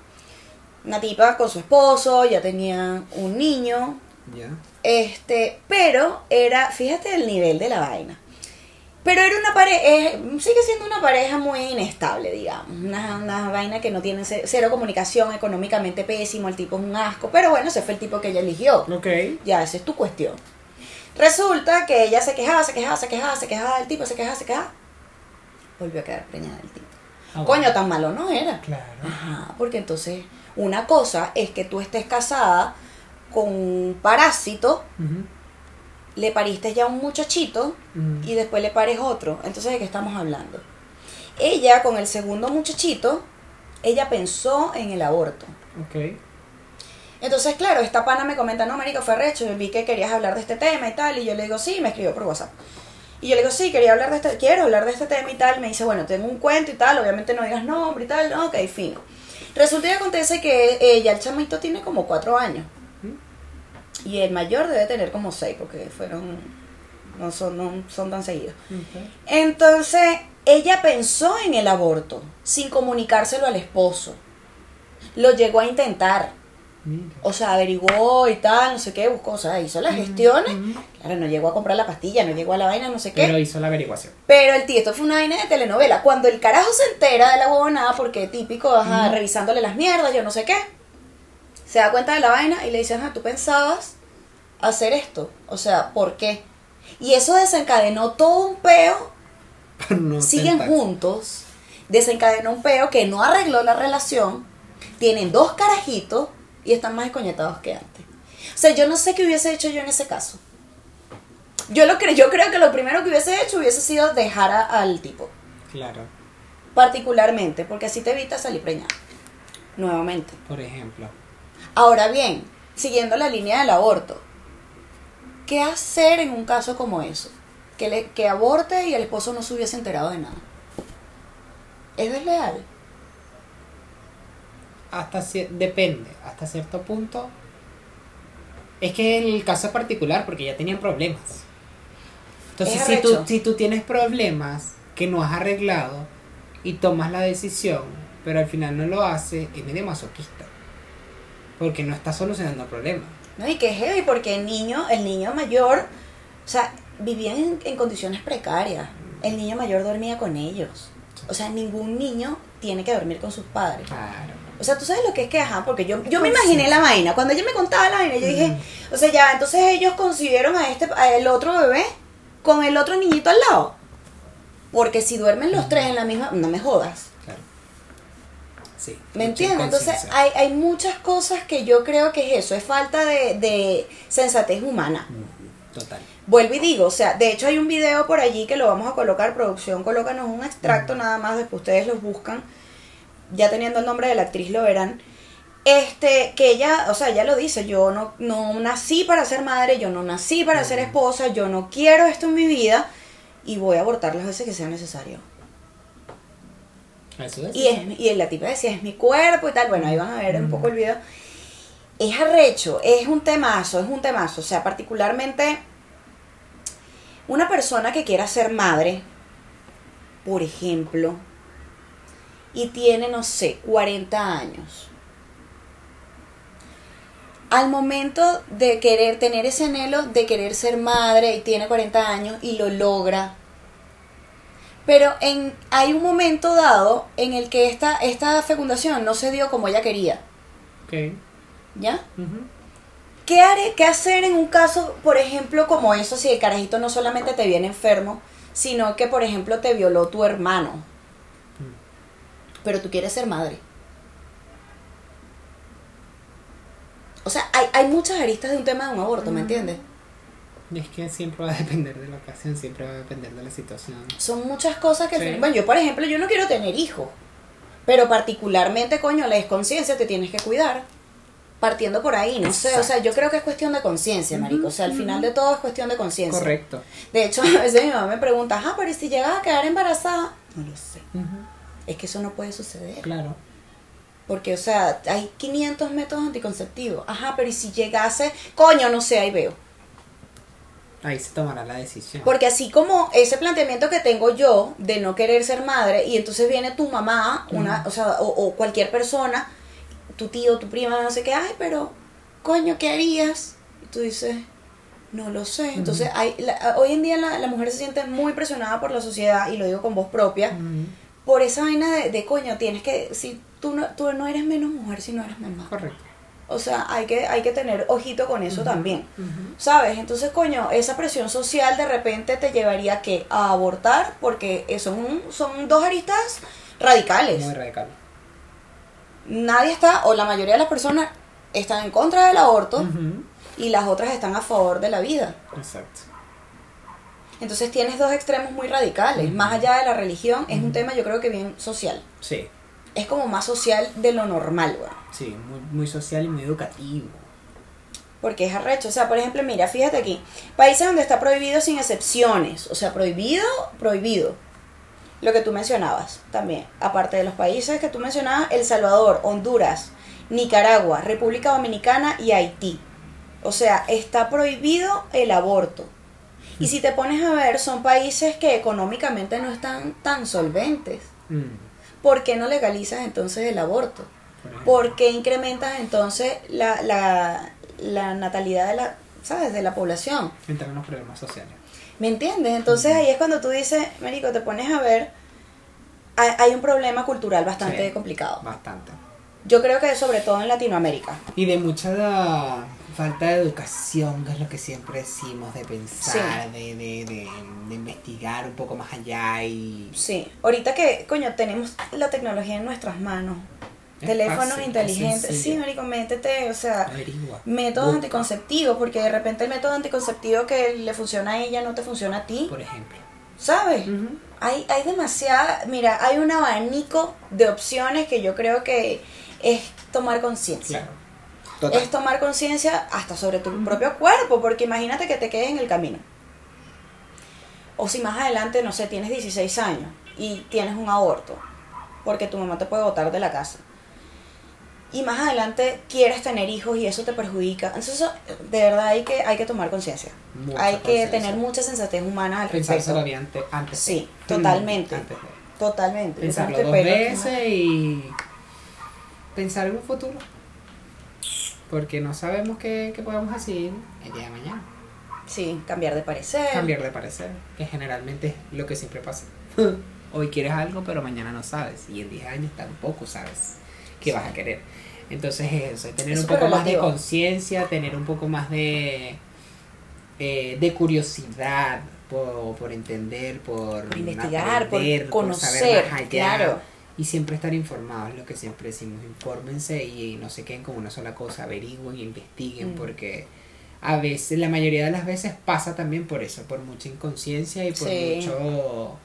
una tipa con su esposo, ya tenía un niño, Ya. Este, pero era, fíjate el nivel de la vaina. Pero era una pareja, sigue siendo una pareja muy inestable, digamos. Una, una vaina que no tiene ce- cero comunicación, económicamente pésimo, el tipo es un asco. Pero bueno, ese fue el tipo que ella eligió. Ok. Ya, esa es tu cuestión. Resulta que ella se quejaba, se quejaba, se quejaba, se quejaba del tipo, se quejaba, se quejaba. Volvió a quedar preñada del tipo. Ah, Coño, tan malo no era. Claro. Ajá, porque entonces una cosa es que tú estés casada con un parásito, Ujú, le pariste ya un muchachito ujú. y después le pares otro. Entonces, ¿de qué estamos hablando? Ella, con el segundo muchachito, ella pensó en el aborto. Ok. Entonces, claro, esta pana me comenta, no, marico, fue recho, vi que querías hablar de este tema y tal, y yo le digo, sí, me escribió por WhatsApp. Y yo le digo, sí, quería hablar de este, quiero hablar de este tema y tal. Me dice, bueno, tengo un cuento y tal, obviamente no digas nombre y tal, no, ok, fino. Resulta y acontece que ella, el chamito, tiene como cuatro años. Y el mayor debe tener como seis, porque fueron, no son, no son tan seguidos. Entonces, ella pensó en el aborto, sin comunicárselo al esposo. Lo llegó a intentar. Mira. O sea, averiguó y tal, no sé qué, buscó, o sea, hizo las gestiones. Ujú. Claro, no llegó a comprar la pastilla, no llegó a la vaina, no sé qué. Pero hizo la averiguación. Pero el tío, esto fue una vaina de telenovela. Cuando el carajo se entera de la huevonada, porque típico, ajá, revisándole las mierdas, yo no sé qué, se da cuenta de la vaina y le dice, ajá, tú pensabas hacer esto. O sea, ¿por qué? Y eso desencadenó todo un peo. No Siguen juntos. Desencadenó un peo que no arregló la relación. Tienen dos carajitos y están más descoñetados que antes. O sea, yo no sé qué hubiese hecho yo en ese caso. Yo, lo cre yo creo que lo primero que hubiese hecho hubiese sido dejar a- al tipo. Claro. Particularmente, porque así te evitas salir preñada. Nuevamente. Por ejemplo. Ahora bien, siguiendo la línea del aborto, ¿qué hacer en un caso como eso? Que, le, que aborte y el esposo no se hubiese enterado de nada. ¿Es desleal? Hasta depende, hasta cierto punto. Es que el caso particular, porque ya tenían problemas. Entonces, Es si tú, si tú tienes problemas que no has arreglado y tomas la decisión, pero al final no lo haces, es medio masoquista. Porque no estás solucionando el problema. ¿No? Y que es heavy, porque el niño, el niño mayor, o sea, vivían en, en condiciones precarias. El niño mayor dormía con ellos. O sea, ningún niño tiene que dormir con sus padres. Claro. O sea, tú sabes lo que es que, ajá, porque yo, yo me imaginé la vaina. Cuando ella me contaba la vaina, yo dije, o sea, ya, entonces ellos concibieron a este, a el otro bebé con el otro niñito al lado. Porque si duermen los tres en la misma, no me jodas. Sí. ¿Me entiendes? Entonces hay, hay muchas cosas que yo creo que es eso, es falta de, de sensatez humana. Total. Vuelvo y digo, o sea, de hecho hay un video por allí que lo vamos a colocar, producción, colócanos un extracto nada más, después ustedes los buscan, ya teniendo el nombre de la actriz lo verán. Este, que ella, o sea, ella lo dice, yo no, no nací para ser madre, yo no nací para ser esposa, yo no quiero esto en mi vida y voy a abortar las veces que sea necesario. Eso es. Y, es, y la tipa decía, es mi cuerpo y tal. Bueno, ahí van a ver un poco el video. Es arrecho, es un temazo, es un temazo. O sea, particularmente una persona que quiera ser madre, por ejemplo, y tiene, no sé, 40 años. Al momento de querer tener ese anhelo de querer ser madre y tiene 40 años y lo logra, pero en, hay un momento dado en el que esta, esta fecundación no se dio como ella quería. Ok. ¿Ya? ¿Qué, haré, ¿Qué hacer en un caso, por ejemplo, como eso, si el carajito no solamente te viene enfermo, sino que, por ejemplo, te violó tu hermano? Pero tú quieres ser madre. O sea, hay, hay muchas aristas de un tema de un aborto, ¿me entiendes? Es que siempre va a depender de la ocasión, siempre va a depender de la situación. Son muchas cosas que... Sí. Bueno, yo, por ejemplo, yo no quiero tener hijos. Pero particularmente, coño, la desconciencia te tienes que cuidar. Partiendo por ahí, no sé. O sea, yo creo que es cuestión de conciencia, marico. O sea, al final de todo es cuestión de conciencia. Correcto. De hecho, a veces mi mamá me pregunta, ah, pero ¿y si llegas a quedar embarazada? No lo sé. Es que eso no puede suceder. Claro. Porque, o sea, hay 500 métodos anticonceptivos. Ajá, pero ¿y si llegase? Coño, no sé, ahí veo. Ahí se tomará la decisión. Porque así como ese planteamiento que tengo yo de no querer ser madre, y entonces viene tu mamá, una, o sea, o, o cualquier persona, tu tío, tu prima, no sé qué, ay, pero, coño, ¿qué harías? Y tú dices, no lo sé. Entonces, hay, la- hoy en día la, la mujer se siente muy presionada por la sociedad, y lo digo con voz propia, Ujú. por esa vaina de, de coño, tienes que, si tú no, tú no eres menos mujer si no eres mamá. Correcto. O sea, hay que, hay que tener ojito con eso también. ¿Sabes? Entonces, coño, esa presión social de repente te llevaría a que a abortar, porque son, son dos aristas radicales. Muy radical. Nadie está, o la mayoría de las personas, están en contra del aborto y las otras están a favor de la vida. Exacto. Entonces tienes dos extremos muy radicales. Más allá de la religión, es un tema yo creo que bien social. Sí, Es como más social de lo normal, weón. sí, muy, muy social y muy educativo. Porque es arrecho. O sea, por ejemplo, mira, fíjate aquí. Países donde está prohibido sin excepciones. O sea, prohibido, prohibido. Lo que tú mencionabas también. Aparte de los países que tú mencionabas, El Salvador, Honduras, Nicaragua, República Dominicana y Haití. O sea, está prohibido el aborto. Y si te pones a ver, son países que económicamente no están tan solventes. Mm, ¿Por qué no legalizas entonces el aborto? por ejemplo. ¿Por qué incrementas entonces la, la, la natalidad de la, ¿sabes? de la población? En los problemas sociales. ¿Me entiendes? Entonces ahí es cuando tú dices, Marico, te pones a ver, hay, hay un problema cultural bastante Sí. complicado. Bastante. Yo creo que sobre todo en Latinoamérica. Y de mucha falta de educación, que es lo que siempre decimos, de pensar, de, de, de, de investigar un poco más allá y... Sí, ahorita que, coño, tenemos la tecnología en nuestras manos, Es teléfonos fácil, inteligentes, sí. Marico, métete, o sea, Averigua. métodos busca, anticonceptivos, porque de repente el método anticonceptivo que le funciona a ella no te funciona a ti, Por ejemplo. ¿sabes? Hay, hay demasiada, mira, hay un abanico de opciones que yo creo que es tomar conciencia. Claro. Total. Es tomar conciencia hasta sobre tu propio cuerpo, porque imagínate que te quedes en el camino. O si más adelante, no sé, tienes 16 años y tienes un aborto, porque tu mamá te puede botar de la casa. Y más adelante quieres tener hijos y eso te perjudica. Entonces, eso, de verdad hay que, hay que tomar conciencia. Hay que tener mucha sensatez humana al Pensárselo respecto. bien antes. antes de- Sí, totalmente. Antes de. Totalmente. Pensarlo dos veces y pensar en un futuro. Porque no sabemos qué, qué podemos hacer el día de mañana. Sí, cambiar de parecer. Cambiar de parecer, que generalmente es lo que siempre pasa. Hoy quieres algo, pero mañana no sabes. Y en 10 años tampoco sabes qué Sí. vas a querer. Entonces es eso, es tener un poco más de conciencia, tener un poco más de, eh, de curiosidad por, por entender, por, investigar, por conocer, saber más allá. claro. Y siempre estar informados, lo que siempre decimos, infórmense y no se queden con una sola cosa, averigüen, investiguen, Mm. porque a veces, la mayoría de las veces pasa también por eso, por mucha inconsciencia y por Sí. mucho,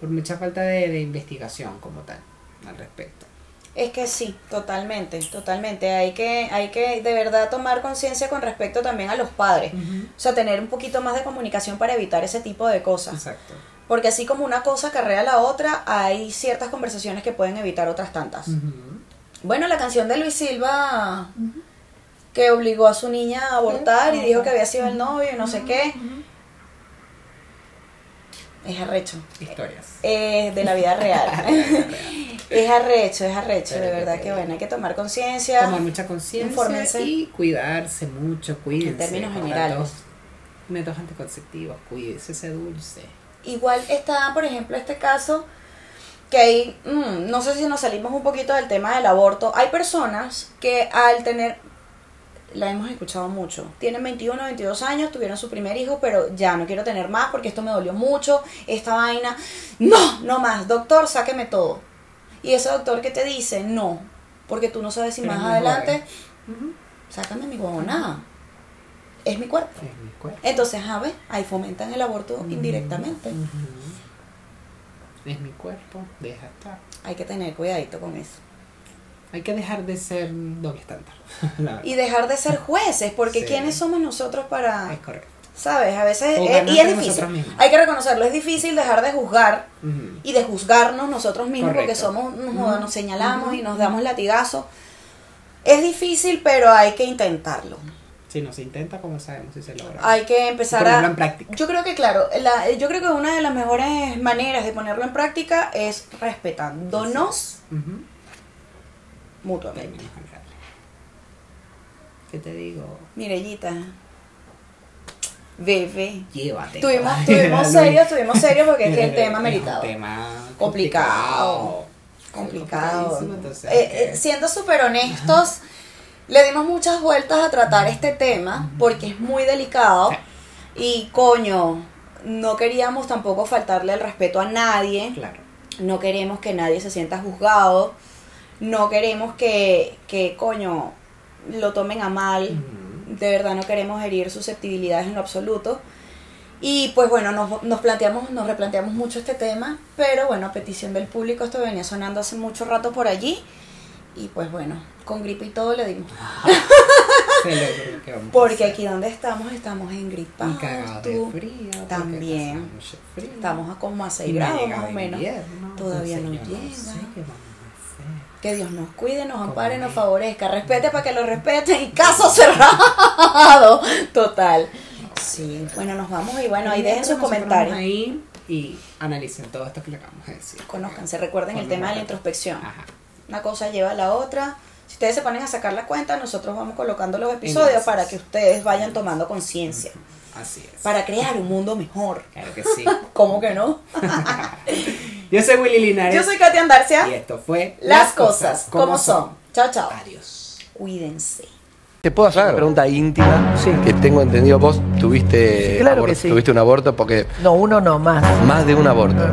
por mucha falta de, de investigación como tal al respecto. Es que sí, totalmente, totalmente. Hay que, hay que de verdad tomar conciencia con respecto también a los padres. O sea, tener un poquito más de comunicación para evitar ese tipo de cosas. Exacto. Porque así como una cosa carrea la otra, hay ciertas conversaciones que pueden evitar otras tantas. Bueno, la canción de Luis Silva que obligó a su niña a abortar y dijo que había sido el novio y no sé qué. Es arrecho. Historias. Eh, de la vida real. es arrecho, es arrecho, Pero de verdad que bueno, hay que tomar conciencia. Tomar mucha conciencia Infórmense. y cuidarse mucho, cuídense. En términos generales. Métodos anticonceptivos, cuídense ese dulce. Igual está, por ejemplo, este caso que hay, mm, no sé si nos salimos un poquito del tema del aborto. Hay personas que al tener, la hemos escuchado mucho, tienen 21, 22 años, tuvieron su primer hijo, pero ya no quiero tener más porque esto me dolió mucho, esta vaina, no, no más, doctor, sáqueme todo. Y ese doctor que te dice, no, porque tú no sabes si Pero más adelante, sácame mi huevonada, es mi cuerpo. Es mi cuerpo. Entonces, a ver, ahí fomentan el aborto indirectamente. Es mi cuerpo, deja estar. Hay que tener cuidadito con eso. Hay que dejar de ser doble estándar. Y dejar de ser jueces, porque Sí. ¿quiénes somos nosotros para, Es correcto. sabes? A veces, y es difícil. Hay que reconocerlo, es difícil dejar de juzgar y de juzgarnos nosotros mismos porque somos, nos, nos señalamos y nos damos latigazos. Es difícil, pero hay que intentarlo. Si no se intenta, ¿cómo sabemos si se logra? Hay que empezar Ponerlo a... en práctica. Yo creo que, claro, la- yo creo que una de las mejores maneras de ponerlo en práctica es respetándonos Ujú. mutuamente. ¿Qué te digo? Mirellita, bebé. Llévate. Tuvimos, tuvimos serios, tuvimos serios porque es que el tema meritado. Es un tema Complicado. complicado. complicado. Complicadísimo, entonces, Eh, eh, siendo súper honestos, le dimos muchas vueltas a tratar este tema porque es muy delicado y coño, no queríamos tampoco faltarle el respeto a nadie, Claro. no queremos que nadie se sienta juzgado, no queremos que, que coño, lo tomen a mal. De verdad no queremos herir susceptibilidades en lo absoluto. Y pues bueno, nos, nos planteamos, nos replanteamos mucho este tema, pero bueno, a petición del público esto venía sonando hace mucho rato por allí. Y pues bueno, con gripe y todo le dimos. Se logró, ¿qué vamos a Porque aquí donde estamos, estamos en gripa. De frío. También. pasa mucho frío. Estamos a como a 6 Y no grados más o menos. invierno, Todavía no llega. sé qué vamos a hacer. Que Dios nos cuide, nos ampare, nos favorezca. Respete para que lo respeten y caso cerrado. Total. Sí, bueno, nos vamos y bueno, ahí dejen sus comentarios. ahí y analicen todo esto que le acabamos de decir. Conózcanse, recuerden el tema de la introspección. Ajá. Una cosa lleva a la otra. Si ustedes se ponen a sacar la cuenta, nosotros vamos colocando los episodios para que ustedes vayan tomando conciencia. Así es. Para crear un mundo mejor. Claro que sí. ¿Cómo que no? Yo soy Willy Linares. Yo soy Katia Andarcia. Y esto fue Las cosas como son. Chao, chao. Adiós. Cuídense. Te puedo hacer Claro. una pregunta íntima Sí. que tengo entendido vos tuviste Sí, claro que sí. tuviste un aborto porque No, uno no más. más de un aborto.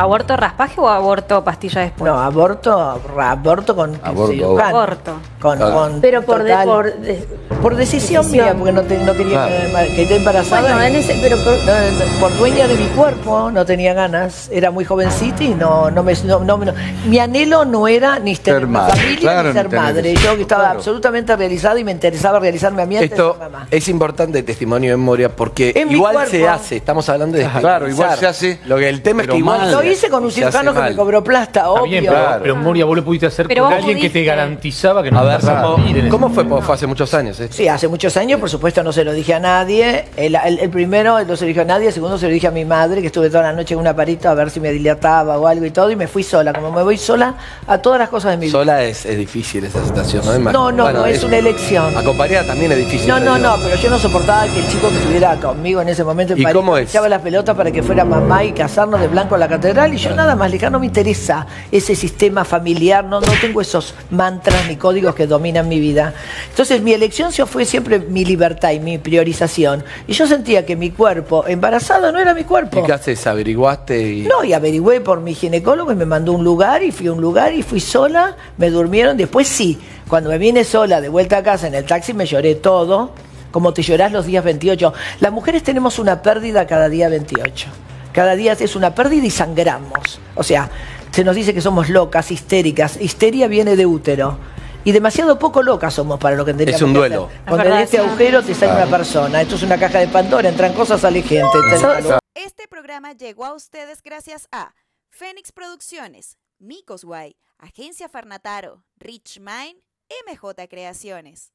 ¿Aborto raspaje o aborto pastilla después? No, aborto, aborto con Aborto, cirujano. Aborto. Con, con Pero por, de- por de- por decisión, decisión. mía, porque no, te- no quería Claro. que quedé embarazada. bueno, en ese, pero por- no, no, por dueña de mi cuerpo, no tenía ganas, era muy jovencita y no, no me, no, no- no- mi anhelo no era ni Ser madre, familia claro, ni ser madre. Yo que estaba Claro. absolutamente realizada y me interesaba realizarme a mí antes Esto de ser mamá. es importante testimonio de memoria porque En igual se hace, estamos hablando de Claro, igual se hace, Lo que el tema es que igual hice con un cirujano que me cobró plata, Está obvio. bien, pero, Claro. pero Moria, vos lo pudiste hacer Pero con alguien que te garantizaba que no A ver, a ¿cómo, morir en ese ¿cómo fue? Fue hace muchos años. ¿eh? Sí, hace muchos años, por supuesto, no se lo dije a nadie. El, el- el primero no se lo dije a nadie, el segundo se lo dije a mi madre, que estuve toda la noche en una parita a ver si me dilataba o algo y todo, y me fui sola. Como me voy sola a todas las cosas de mi vida. Sola es, es difícil esa situación, ¿no? No, no, no, es una elección. Acompañada también es difícil. No, no, no, pero yo no soportaba que el chico que estuviera conmigo en ese momento en ¿Y París cómo es? echaba las pelotas para que fuera mamá y casarnos de blanco en la catedral y yo nada más, le dije, "Ah, no me interesa ese sistema familiar, no, no tengo esos mantras ni códigos que dominan mi vida. Entonces mi elección fue siempre mi libertad y mi priorización. Y yo sentía que mi cuerpo embarazado no era mi cuerpo. ¿Y qué haces? ¿Averiguaste? Y... No, y averigüé por mi ginecólogo y me mandó un lugar y fui a un lugar y fui sola, me durmieron, después sí, cuando me vine sola de vuelta a casa en el taxi me lloré todo, como te llorás los días 28. Las mujeres tenemos una pérdida cada día 28. Cada día es una pérdida y sangramos. O sea, se nos dice que somos locas, histéricas. Histeria viene de útero. Y demasiado poco locas somos para lo que tendríamos Es un duelo. Cuando en este agujero te sale una persona. Esto es una caja de Pandora, entran cosas, sale gente. Este programa llegó a ustedes gracias a Fénix Producciones, Micos Guay, Agencia Farnataro, Rich Mind, MJ Creaciones.